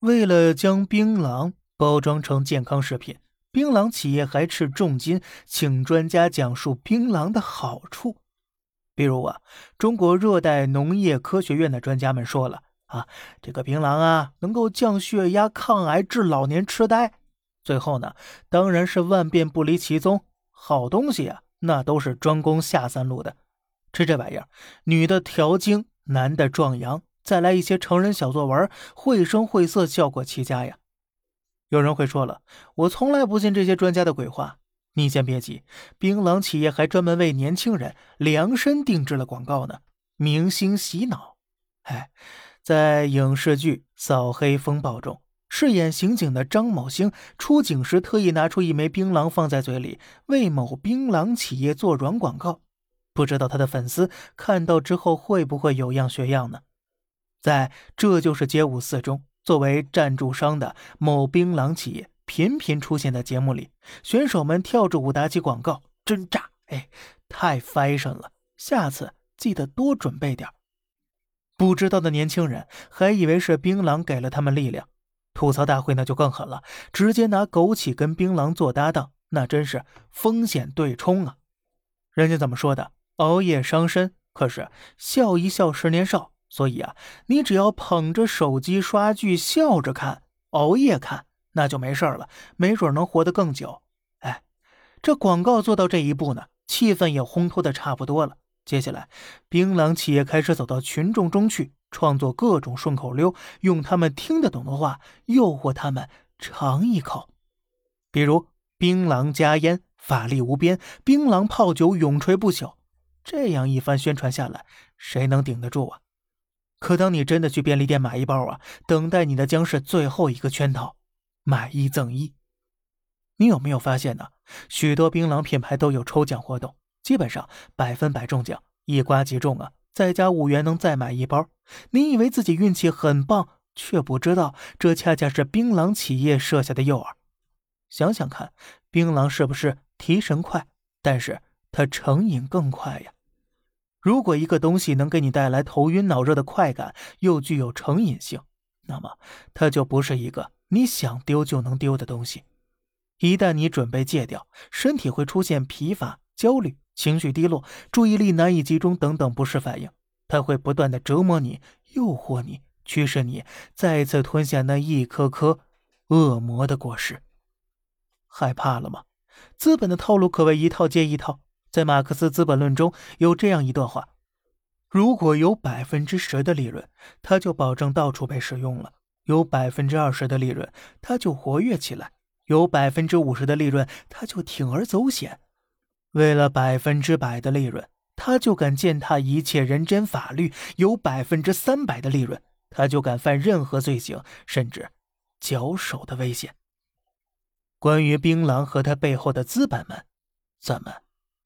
为了将槟榔包装成健康食品，槟榔企业还斥重金请专家讲述槟榔的好处。比如啊，中国热带农业科学院的专家们说了啊，这个槟榔啊能够降血压、抗癌、治老年痴呆。最后呢，当然是万变不离其宗，好东西啊，那都是专攻下三路的。吃这玩意儿，女的调经，男的壮阳。再来一些成人小作文，绘声绘色，效果奇佳呀。有人会说了，我从来不信这些专家的鬼话。你先别急，槟榔企业还专门为年轻人量身定制了广告呢，明星洗脑。哎，在影视剧《扫黑风暴》中，饰演刑警的张某星出警时特意拿出一枚槟榔放在嘴里，为某槟榔企业做软广告。不知道他的粉丝看到之后会不会有样学样呢？在这就是街舞四中，作为赞助商的某槟榔企业频频出现在节目里，选手们跳着舞打起广告，真炸！哎，太 fashion 了，下次记得多准备点不知道的年轻人还以为是槟榔给了他们力量，吐槽大会那就更狠了，直接拿枸杞跟槟榔做搭档，那真是风险对冲啊！人家怎么说的？熬夜伤身，可是笑一笑十年少。所以啊，你只要捧着手机刷剧，笑着看，熬夜看，那就没事了，没准能活得更久。哎，这广告做到这一步呢，气氛也烘托的差不多了。接下来，槟榔企业开始走到群众中去，创作各种顺口溜，用他们听得懂的话诱惑他们尝一口。比如“槟榔加烟，法力无边；槟榔泡酒，永垂不朽。”这样一番宣传下来，谁能顶得住啊？可当你真的去便利店买一包啊，等待你的将是最后一个圈套，买一赠一。你有没有发现呢？许多槟榔品牌都有抽奖活动，基本上百分百中奖，一刮即中啊！再加五元能再买一包。你以为自己运气很棒，却不知道这恰恰是槟榔企业设下的诱饵。想想看，槟榔是不是提神快？但是它成瘾更快呀。如果一个东西能给你带来头晕脑热的快感，又具有成瘾性，那么它就不是一个你想丢就能丢的东西。一旦你准备戒掉，身体会出现疲乏、焦虑、情绪低落、注意力难以集中等等不适反应。它会不断的折磨你、诱惑你、驱使你再次吞下那一颗颗恶魔的果实。害怕了吗？资本的套路可谓一套接一套。在马克思《资本论》中有这样一段话：如果有百分之十的利润，它就保证到处被使用了；有百分之二十的利润，它就活跃起来；有百分之五十的利润，它就铤而走险；为了百分之百的利润，他就敢践踏一切人间法律；有百分之三百的利润，他就敢犯任何罪行，甚至绞首的危险。关于槟榔和他背后的资本们，咱们。